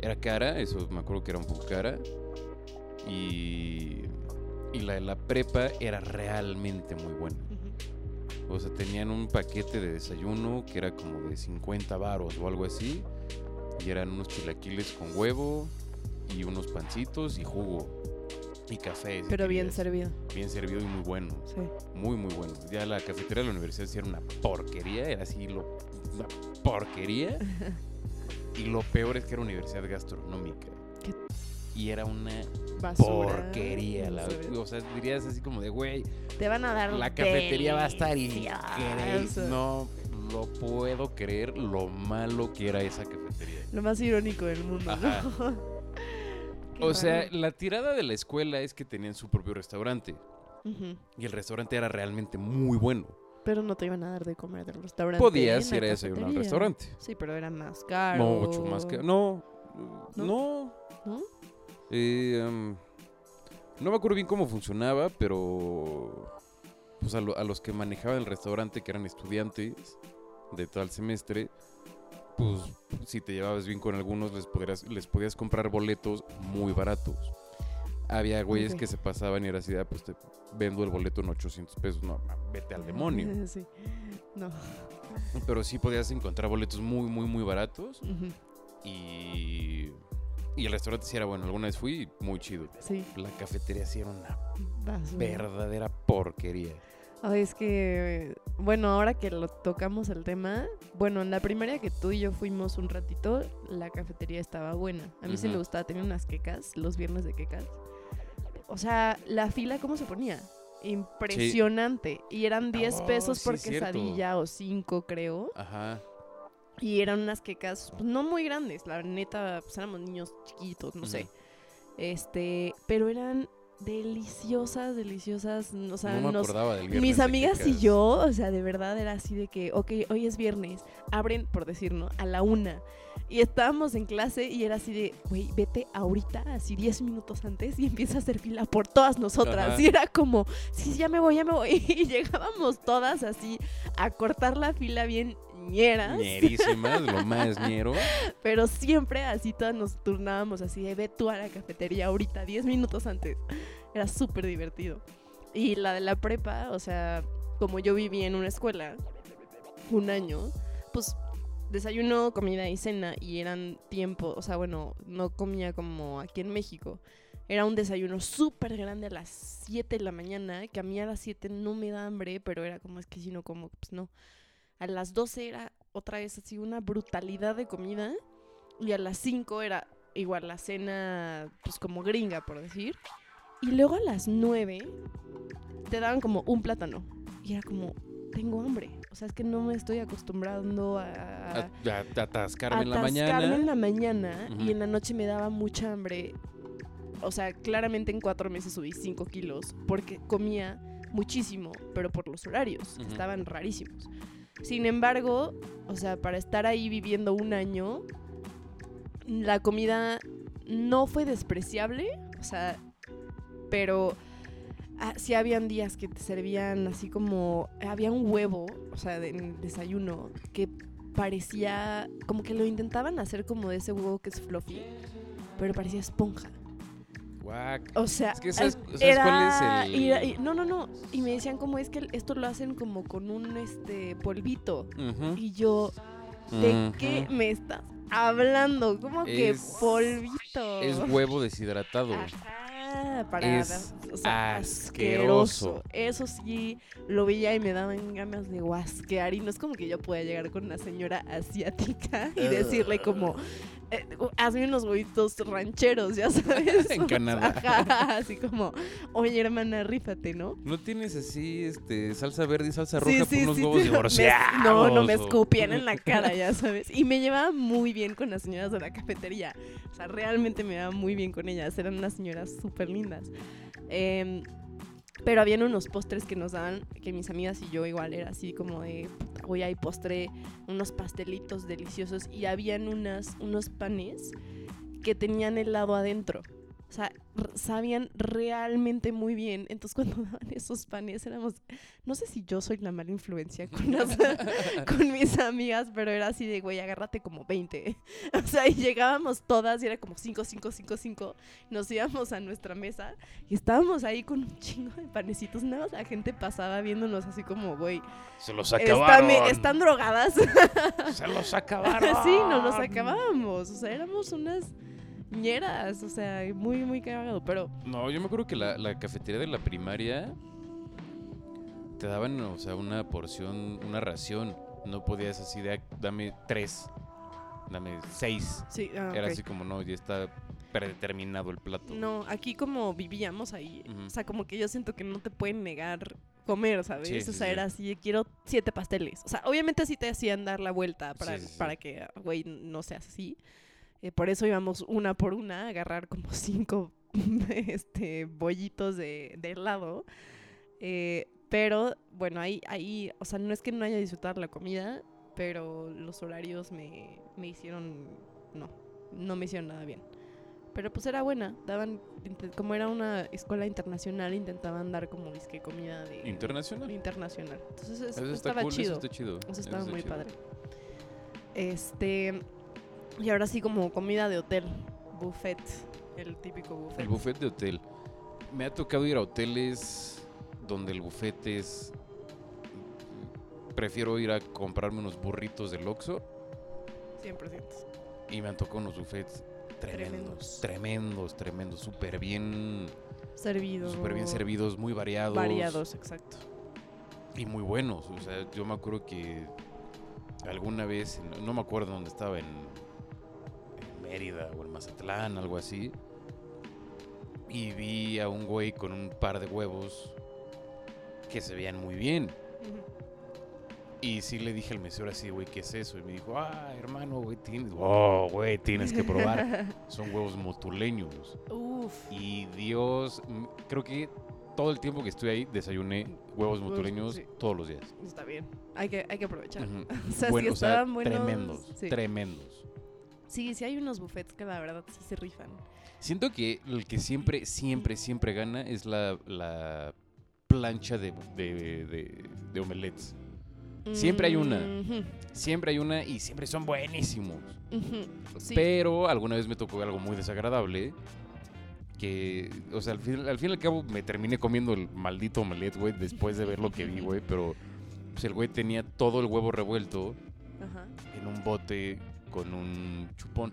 Era cara, eso me acuerdo que era un poco cara. Y. Y la de la prepa era realmente muy buena. O sea, tenían un paquete de desayuno que era como de 50 varos o algo así. Y eran unos chilaquiles con huevo y unos pancitos y jugo y café. si Pero bien querías. servido, Bien servido y muy bueno. sí. Muy, muy bueno. Ya la cafetería de la universidad sí era una porquería. Era así, lo, una porquería. y lo peor es que era universidad gastronómica. ¿Qué? Y era una Basura. porquería. O sea, dirías así como de, güey, Te van a dar la cafetería va a estar increíble. No lo puedo creer lo malo que era esa cafetería. Lo más irónico del mundo, Ajá. ¿no? O sea, la tirada de la escuela es que tenían su propio restaurante. Y el restaurante era realmente muy bueno. Pero no te iban a dar de comer del restaurante. Podías ir a desayunar al restaurante. Sí, pero era más caro. Mucho más. No. ¿No? No. ¿No? Eh, em, no me acuerdo bien cómo funcionaba, pero. Pues a, lo- a los que manejaban el restaurante, que eran estudiantes de tal semestre, pues si te llevabas bien con algunos, les podrías, les podías comprar boletos muy baratos. Había güeyes que se pasaban y era así, ah, pues te vendo el boleto en 800 pesos. No, vete al demonio. sí. No. Pero sí podías encontrar boletos muy, muy, muy baratos. Y, y el restaurante sí era bueno. Alguna vez fui muy chido. Sí. La cafetería sí era una basura. verdadera porquería. Ay, es que, bueno, ahora que lo tocamos el tema, bueno, en la primaria que tú y yo fuimos un ratito, la cafetería estaba buena. A mí sí me gustaba tener unas quecas, los viernes de quecas. O sea, la fila, ¿cómo se ponía? Impresionante. Y eran 10 Oh, pesos por quesadilla o 5, creo. Ajá. Y eran unas quecas pues, no muy grandes, la neta, pues éramos niños chiquitos, no sé. Este, pero eran deliciosas, deliciosas. O sea, no me nos, acordaba del viernes mis de amigas y yo, o sea, de verdad era así de que, ok, hoy es viernes, abren, por decir, ¿no? A la una. Y estábamos en clase y era así de, güey, vete ahorita, así 10 minutos antes y empieza a hacer fila por todas nosotras. Ajá. Y era como, sí, ya me voy, ya me voy. Y llegábamos todas así a cortar la fila bien ñeras. Ñerísimas, lo más ñero. Pero siempre así todas nos turnábamos así de ve tú a la cafetería ahorita, 10 minutos antes. Era súper divertido. Y la de la prepa, o sea, como yo viví en una escuela un año, pues desayuno, comida y cena y eran tiempo, o sea, bueno, no comía como aquí en México. Era un desayuno súper grande a las 7 de la mañana, que a mí a las 7 no me da hambre, pero era como es que si no como, pues no. A las 12 era otra vez así una brutalidad de comida. Y a las 5 era igual la cena, pues como gringa, por decir. Y luego a las 9 te daban como un plátano. Y era como, tengo hambre. O sea, es que no me estoy acostumbrando a... A, a- a atascarme en la mañana. en la mañana y en la noche me daba mucha hambre. O sea, claramente en cuatro meses subí 5 kilos porque comía muchísimo, pero por los horarios, que estaban rarísimos. Sin embargo, o sea, para estar ahí viviendo un año, la comida no fue despreciable, o sea, pero ah, sí habían días que te servían así como, había un huevo, o sea, en el desayuno, que parecía, como que lo intentaban hacer como de ese huevo que es fluffy, pero parecía esponja. Guac. O sea, Es que ¿sabes- es- sabes cuál es el- y- y- no, no, no. Y me decían como es que esto lo hacen como con un este polvito. Y yo, ¿de qué me estás hablando? ¿Cómo que polvito? Es huevo deshidratado. Ajá, para Es o sea, asqueroso. Eso sí, lo veía y me daban ganas de guasquear. Y no es como que yo pueda llegar con una señora asiática y decirle como, eh, hazme unos huevitos rancheros, ya sabes. En Canadá. Ajá, así como, oye hermana, rífate, ¿no? ¿No tienes así este salsa verde y salsa roja sí, por unos sí, huevos me- divorciados? No, no me escupían en la cara, ya sabes. Y me llevaba muy bien con las señoras de la cafetería. O sea, realmente me llevaba muy bien con ellas. Eran unas señoras súper lindas. Em, pero habían unos postres que nos daban, que mis amigas y yo igual era así como de, voy ahí postre, unos pastelitos deliciosos. Y habían unas, unos panes que tenían helado adentro. O sea, sabían realmente muy bien. Entonces cuando daban esos panes éramos, no sé si yo soy la mala influencia con, las- con mis amigas, pero era así de, güey, agárrate como 20. O sea, y llegábamos todas y era como 5, 5, 5, 5. Nos íbamos a nuestra mesa y estábamos ahí con un chingo de panecitos. Nada más la gente pasaba viéndonos así como, güey, Se los están, acabaron. están drogadas. Se los acabaron. sí, no nos acabábamos. O sea, éramos unas ñeras. O sea, muy, muy cagado. Pero No, yo me acuerdo que la, la cafetería de la primaria te daban, o sea, una porción, una ración. No podías así de, "Ah, dame tres, dame seis. sí, ah, Era así como, no, ya está predeterminado el plato. No, aquí como vivíamos ahí, o sea, como que yo siento que no te pueden negar comer, ¿sabes? Sí, o sí, sea, sí. era así, quiero siete pasteles. O sea, obviamente así te hacían dar la vuelta para, Sí, sí, sí. para que, güey, no seas así. Eh, por eso íbamos una por una a agarrar como cinco este, bollitos de, de helado. Eh, pero bueno, ahí, ahí, o sea, no es que no haya disfrutado la comida, pero los horarios me, me hicieron, no, no me hicieron nada bien. Pero pues era buena, daban, como era una escuela internacional, intentaban dar como disque comida de ¿Internacional? internacional. Entonces es- Eso estaba cool, chido. eso está chido. Eso estaba está muy chido. padre. Este. Y ahora sí, como comida de hotel. Buffet. El típico buffet. El buffet de hotel. Me ha tocado ir a hoteles donde el buffet es... Prefiero ir a comprarme unos burritos del Oxxo 100%. y me han tocado unos buffets tremendos, Tremendos. tremendos, tremendos, súper bien, Servido. súper bien servidos, muy variados. Variados, exacto. Y muy buenos. O sea, yo me acuerdo que alguna vez, no, me acuerdo dónde estaba, en Mérida o en Mazatlán, algo así. Y vi a un güey con un par de huevos que se veían muy bien. Y sí le dije al mesero así, güey, ¿qué es eso? Y me dijo, ah, hermano, güey, tienes, oh, güey, tienes que probar. Son huevos motuleños. Uf. Y Dios, creo que todo el tiempo que estuve ahí desayuné huevos motuleños sí. todos los días. Está bien. Hay que, hay que aprovechar. Ujú. O sea, Bueno, si o sea, buenos. tremendos, sí. tremendos. Sí, sí hay unos buffets que la verdad sí se rifan. Siento que el que siempre, siempre, siempre gana es la, la plancha de, de, de, de omelets. Siempre hay una. Siempre hay una y siempre son buenísimos. Sí. Pero alguna vez me tocó algo muy desagradable. Que, o sea, al fin, al fin y al cabo me terminé comiendo el maldito omelet, güey, después de ver lo que vi, güey. Pero pues, el güey tenía todo el huevo revuelto Ajá. en un bote con un chupón.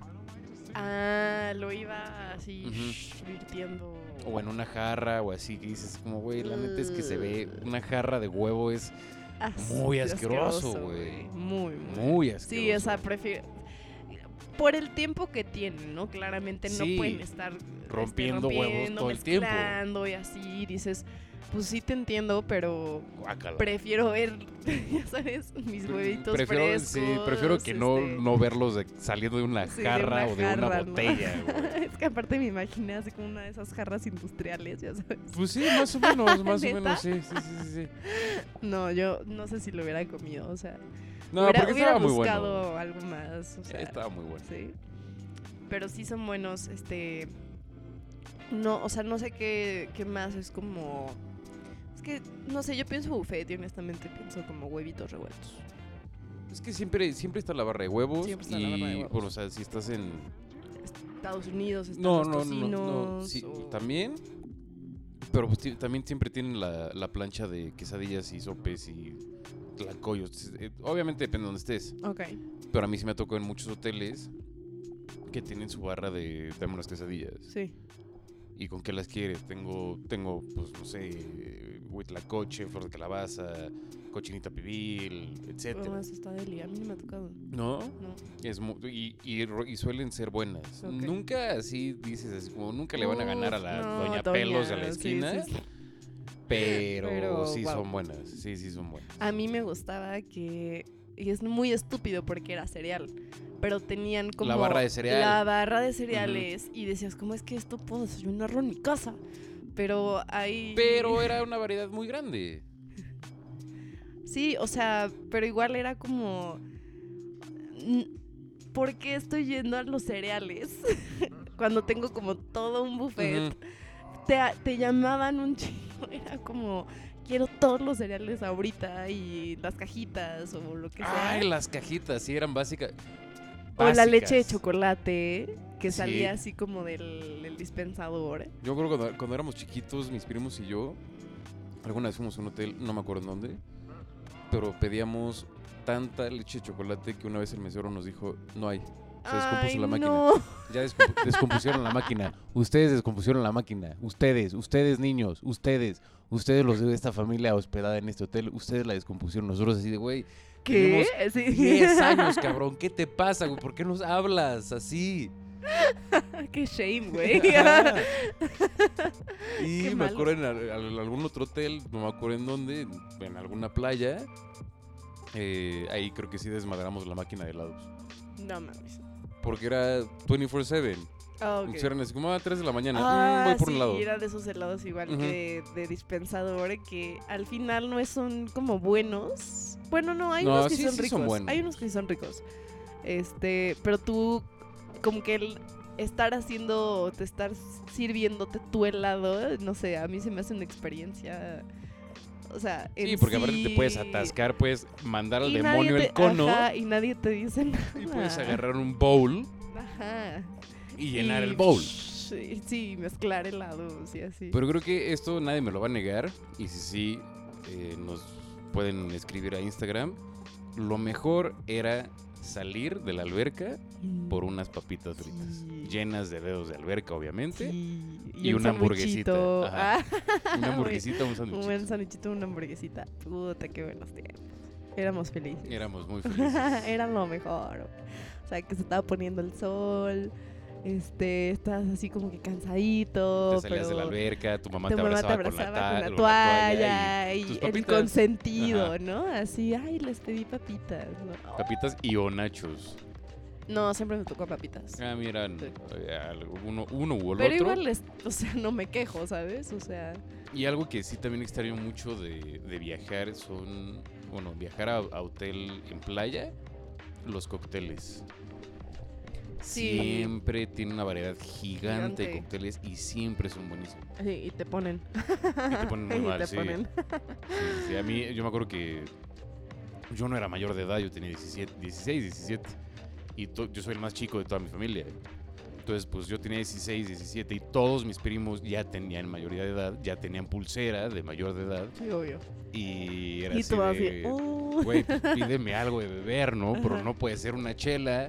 Ah, lo iba así Ujú. virtiendo. O en una jarra o así, que dices como, güey, la neta es que se ve, una jarra de huevo es As- muy asqueroso, güey. Muy, muy. muy asqueroso. Sí, o sea, prefiero. Por el tiempo que tienen, ¿no? Claramente no pueden estar este, rompiendo huevos todo el tiempo. y así. Dices, pues sí te entiendo, pero Guácala. prefiero ver, ya sabes, mis huevitos prefiero, frescos. sí, prefiero que no, este, no verlos de- saliendo de una sí, de jarra una o de una jarra, ¿no? botella, güey. es que aparte me imaginé así como una de esas jarras industriales, ya sabes. Pues sí, más o menos, más o menos, sí, sí, sí, sí, sí. No, yo no sé si lo hubiera comido, o sea. No, hubiera, porque hubiera estaba muy buscado bueno. algo más, o sea. Estaba muy bueno. Sí. Pero sí son buenos, este... No, o sea, no sé qué, qué más, es como... Es que, no sé, yo pienso buffet y honestamente pienso como huevitos revueltos. Es que siempre, siempre está la barra de huevos. Siempre está y, la barra de huevos. bueno, o sea, si estás en... Estados Unidos, están No, los no, no, no, sí, o- también. Pero pues, también siempre tienen la, la plancha de quesadillas y sopes y tlacoyos. Eh, Obviamente depende de donde estés. Ok. Pero a mí sí me ha tocado en muchos hoteles que tienen su barra de dame unas quesadillas. Sí. ¿Y con qué las quieres? Tengo, tengo pues, no sé, huitlacoche, flor de calabaza, cochinita pibil, etcétera. Bueno, eso está deli. A mí no me ha tocado. ¿No? No. Es y, y suelen ser buenas. Nunca así dices, así como nunca le van a ganar a la no, Doña Pelos de la doña, sí, esquina. sí, sí. Pero, Pero, sí wow. son buenas. Sí, sí son buenas. A mí me gustaba que... Y es muy estúpido porque era cereal. Pero tenían como... barra de cereal. La barra de cereales. Y decías, ¿cómo es que esto puedo desayunarlo en mi casa? Pero hay... Pero era una variedad muy grande. Sí, o sea, pero igual era como... ¿Por qué estoy yendo a los cereales? Cuando tengo como todo un buffet. Te, te llamaban un chingo. Era como, quiero todos los cereales ahorita y las cajitas o lo que sea. Ay, las cajitas, sí, eran básicas. O la leche de chocolate que Sí. salía así como del, del dispensador. Yo creo que cuando, cuando éramos chiquitos, mis primos y yo, alguna vez fuimos a un hotel, no me acuerdo en dónde, pero pedíamos tanta leche de chocolate que una vez el mesero nos dijo, no hay. Se descompuso Ay, la máquina. no. Ya descompu- descompusieron la máquina. Ustedes descompusieron la máquina. Ustedes, ustedes niños, ustedes, ustedes los de esta familia hospedada en este hotel, ustedes la descompusieron. Nosotros así de, güey, ¿Qué? Tenemos Sí. 10 años, cabrón. ¿Qué te pasa, güey? ¿Por qué nos hablas así? Qué shame, güey. Y Qué me malo. acuerdo en al- al- algún otro hotel, no me acuerdo en dónde, en alguna playa. eh, ahí creo que sí desmadramos la máquina de helados. no mames. porque era 24-7. Ah, ok. Entonces eran así como a 3 de la mañana. mm, Ah, voy por sí, un lado. era de esos helados igual Ujú. que de dispensador que al final no son como buenos. Bueno, no, hay No, unos que sí, son sí son ricos. buenos. Hay unos que sí son ricos. Este, pero tú como que el estar haciendo, te estar sirviéndote tu helado, no sé, a mí se me hace una experiencia o sea, Sí, porque aparte te sí- puedes atascar, puedes mandar al y demonio te- el cono ajá, y nadie te dice nada. y puedes agarrar un bowl Ajá. Y llenar Y, el bowl. Sí, mezclar helados y así. Pero creo que esto nadie me lo va a negar. Y si sí, eh, nos pueden escribir a Instagram. Lo mejor era salir de la alberca por unas papitas fritas. Sí. Llenas de dedos de alberca, obviamente. Sí, y un una hamburguesita, ajá. Ah, Una hamburguesita, un un sándwich. buen sandwichito, una hamburguesita. Puta, qué buenos tiempos. Éramos felices. Éramos muy felices. Era lo mejor. O sea, que se estaba poniendo el sol. Este, estás así como que cansadito. Te salías de la pero alberca, tu mamá tu te mamá abrazaba, con la, abrazaba con la con la toalla y y, el consentido, Ajá. ¿no? Así, ay, les pedí papitas. ¿no? papitas y o nachos. No, siempre me tocó papitas. Ah, mira, Sí. eh, uno, uno u el Pero otro. igual, les- o sea, no me quejo, ¿sabes? O sea, Y algo que sí también extraño mucho de, de viajar son, bueno, viajar a, a hotel en playa, los cócteles. Sí. Siempre tiene una variedad gigante, de cócteles y siempre son buenísimos. sí, y te ponen. Y te ponen muy mal, te sí. ponen. Sí, sí, sí. A mí, yo me acuerdo que yo no era mayor de edad, yo tenía 17, 16, 17. Y to- yo soy el más chico de toda mi familia. Entonces, pues yo tenía 16, 17 y todos mis primos ya tenían mayoría de edad, ya tenían pulsera de mayor de edad. Sí, obvio. Y era Y así tú así, de, "Oh". güey, pues, pídeme algo de beber, ¿no? Pero no puede ser una chela,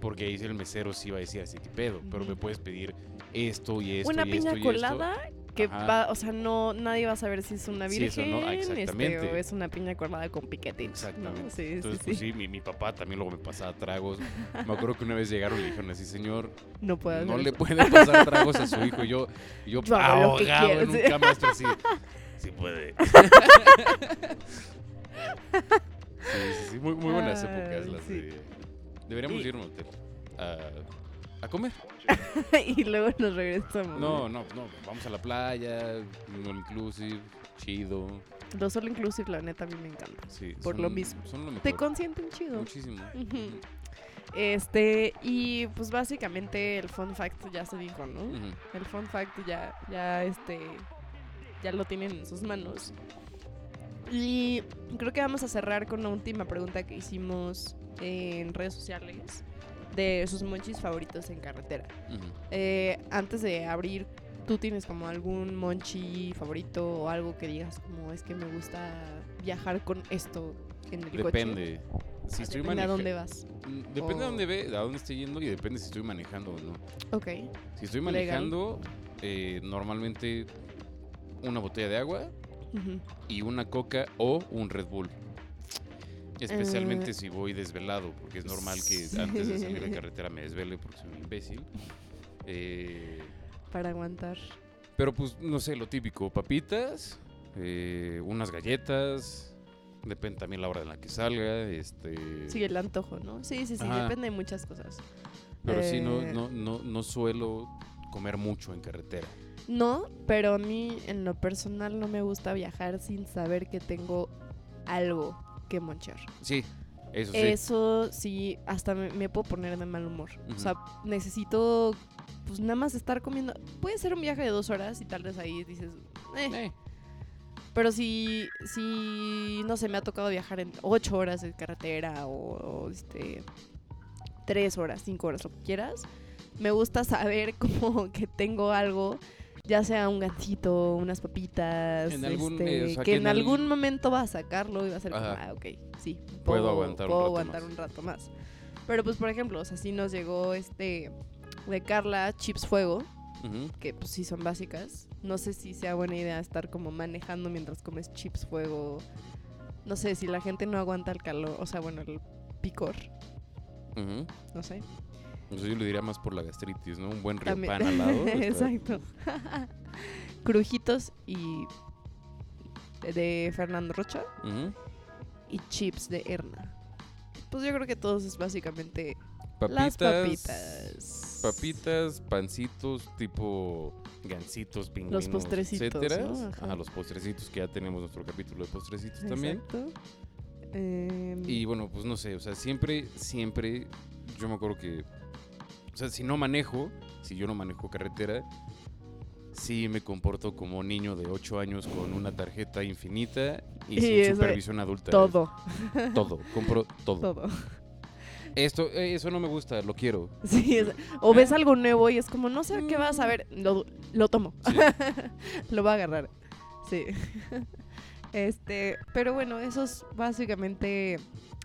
porque ahí el mesero sí va a decir así, ¿qué pedo? Pero me puedes pedir esto y esto Una y piña esto y esto. colada que Ajá. va, o sea, no, nadie va a saber si es una Sí, virgen eso no, este, exactamente. o es una piña colada con piquetes. Exactamente. ¿no? Sí, Entonces, sí, pues sí. sí, mi, mi papá también luego me pasaba tragos. Me acuerdo que una vez llegaron y le dijeron así, señor, No puedo no le puede pasar tragos a su hijo. Y yo, y yo Yo que ahogado en un sí. camastro así. Sí puede. sí, sí, sí, muy, muy buenas épocas las sí. de... Deberíamos Y- ir a un hotel a, a comer. y luego nos regresamos. No, no, no, vamos a la playa, all inclusive, chido. Los all inclusive, la neta, a mí me encanta. Sí, Por son- lo mismo. Son lo mejor. Te consienten chido. Muchísimo. Este, y pues básicamente el fun fact ya se dijo, ¿no? El fun fact ya, ya este, ya lo tienen en sus manos. Y creo que vamos a cerrar con la última pregunta que hicimos en redes sociales de sus monchis favoritos en carretera. Eh, antes de abrir, ¿tú tienes como algún monchi favorito o algo que digas como es que me gusta viajar con esto en el coche? Depende. Si estoy Depende a dónde vas. Mm, Depende O- de dónde ve, a dónde estoy yendo y depende si estoy manejando o no. Ok. Si estoy manejando, eh, normalmente una botella de agua y una coca o un Red Bull. Especialmente Eh, si voy desvelado, porque es normal que antes de salir de carretera me desvele porque soy un imbécil. Eh, Para aguantar. pero pues, no sé, lo típico, papitas, eh, unas galletas, depende también la hora en la que salga, este... Sí, el antojo, ¿no? Sí, sí, sí, Ajá. depende de muchas cosas. Pero sí, no, Eh, no, no, no suelo comer mucho en carretera. No, pero a mí en lo personal no me gusta viajar sin saber que tengo algo que monchar. Sí, eso sí. Eso sí, hasta me, me puedo poner de mal humor. O sea, necesito pues nada más estar comiendo. Puede ser un viaje de dos horas y tal vez ahí dices, eh. Eh, Pero si, si, no sé, me ha tocado viajar en ocho horas de carretera o, o, este, tres horas, cinco horas, lo que quieras, me gusta saber como que tengo algo, ya sea un gancito, unas papitas, En algún, este, eh, o sea, que que en en al- algún momento va a sacarlo y va a ser como, ah, ok, sí, Puedo aguantar un rato aguantar más. un rato más. Pero pues, por ejemplo, o sea, sí nos llegó este de Carla Chips Fuego, que pues sí son básicas. No sé si sea buena idea estar como manejando mientras comes chips fuego. No sé, si la gente no aguanta el calor, o sea, bueno, el picor, no sé. O sea, yo le diría más por la gastritis, ¿no? Un buen También- al lado. Exacto. Crujitos y de Fernando Rocha y chips de Erna. Pues yo creo que todos es básicamente Papitas. Las papitas. Papitas, pancitos, tipo gancitos, pingüinos, postrecitos, etcétera. ¿no? Ajá. Ajá, los postrecitos, que ya tenemos nuestro capítulo de postrecitos también. Exacto. Em, Y bueno, pues no sé, o sea, siempre, siempre, yo me acuerdo que, sea, si no manejo, si yo no manejo carretera, sí me comporto como niño de 8 años con una tarjeta infinita y, Y sin supervisión adulta. todo, Todo, compro todo. todo. Esto, eh, eso no me gusta, lo quiero. Sí, es- o ves algo nuevo y es como, no sé qué vas a ver, lo, lo tomo, Sí. lo va a agarrar. Sí. Este, pero bueno, eso es básicamente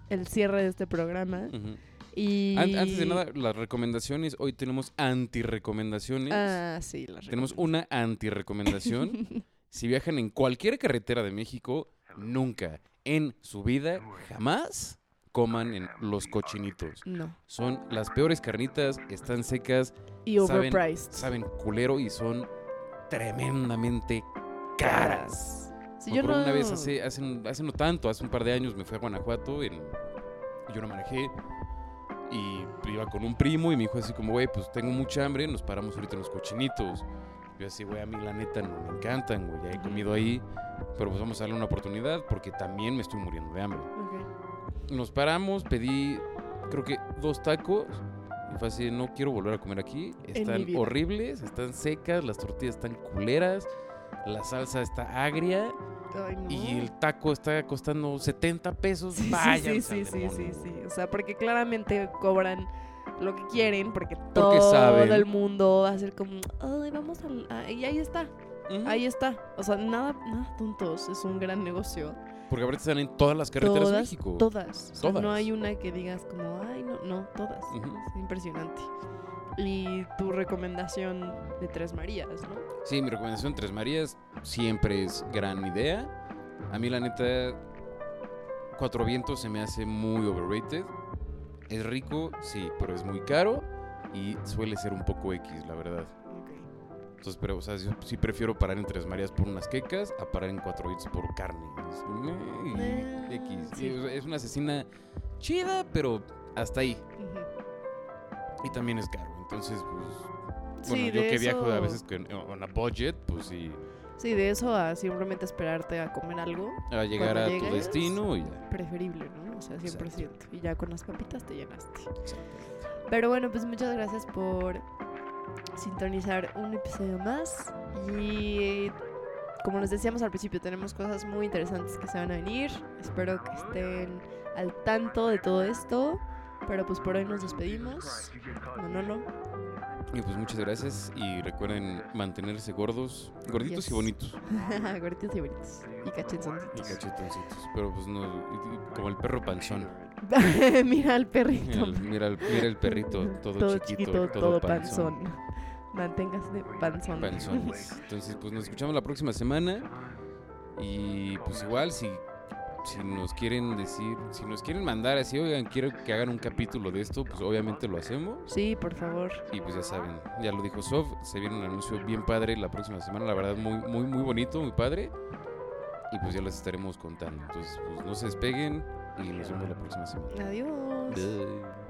el cierre de este programa. Ujú. Y... An- Antes de nada, las recomendaciones, hoy tenemos anti-recomendaciones. Ah, sí, las Tenemos una anti-recomendación. si viajan en cualquier carretera de México, nunca en su vida, jamás coman en los cochinitos. No. Son las peores carnitas, están secas, Y Saben- overpriced. saben culero y son tremendamente caras. Sí, yo no... Una vez hace, hace, hace no tanto, hace un par de años me fui a Guanajuato, en, yo no manejé y iba con un primo y me dijo así como, güey, pues tengo mucha hambre, nos paramos ahorita en los cochinitos. Yo así, güey, a mí la neta no me encantan, güey, ya he comido ahí, pero pues vamos a darle una oportunidad porque también me estoy muriendo de hambre. Ok. Nos paramos, pedí creo que dos tacos y fue así, no quiero volver a comer aquí, están horribles, están secas, las tortillas están culeras, la salsa está agria. Ay, no. Y el taco está costando 70 pesos. Sí, sí, Váyanse sí, sí, sí, sí, sí. O sea, porque claramente cobran lo que quieren, porque, Porque todo saben. el mundo va a ser como, ay, vamos a-". Y ahí está, ahí está. O sea, nada, nada tontos, es un gran negocio. Porque ahorita están en todas las carreteras de todas, México. todas. O sea, no Todas. hay una que digas como, ay, no, no, todas. Ujú. Es impresionante. Y tu recomendación de Tres Marías, ¿no? Sí, mi recomendación Tres Marías siempre es gran idea. A mí la neta Cuatro Vientos se me hace muy overrated. Es rico, sí, pero es muy caro y suele ser un poco X, la verdad. Entonces, pero, o sea, sí, sí prefiero parar en Tres Marías por unas quecas a parar en Cuatro Vientos por carne. Es, Eh, X. sí. Es una asesina chida, pero hasta ahí. Ujú. Y también es caro. Entonces, pues. Sí, Bueno, yo de que viajo a eso- veces con on a budget, pues sí. Sí, de eso a simplemente esperarte a comer algo, A llegar a tu destino y ya. preferible, ¿no? O sea, 100%. Exacto. Y ya con las papitas te llenaste. Pero bueno, pues muchas gracias por sintonizar un episodio más. Y como les decíamos al principio, tenemos cosas muy interesantes que se van a venir. Espero que estén al tanto de todo esto. Pero pues por hoy nos despedimos. No, no, no. Y pues muchas gracias. Y recuerden mantenerse gordos, gorditos Yes. y bonitos. Gorditos y bonitos. Y Y cachetoncitos. cachetoncitos. Pero pues no. Como el perro panzón. Mira al perrito. el, mira el, mira el perrito, todo, chiquito, todo, panzón. Manténgase panzón. Panzones. Entonces, pues nos escuchamos la próxima semana. Y pues igual, si, si nos quieren decir, si nos quieren mandar así, oigan, quiero que hagan un capítulo de esto, pues obviamente lo hacemos. Sí, por favor. Y pues ya saben, ya lo dijo Sof, se viene un anuncio bien padre la próxima semana, la verdad muy, muy, muy bonito, muy padre. Y pues ya les estaremos contando. Entonces, pues no se despeguen y nos vemos la próxima semana. Adiós. Bye.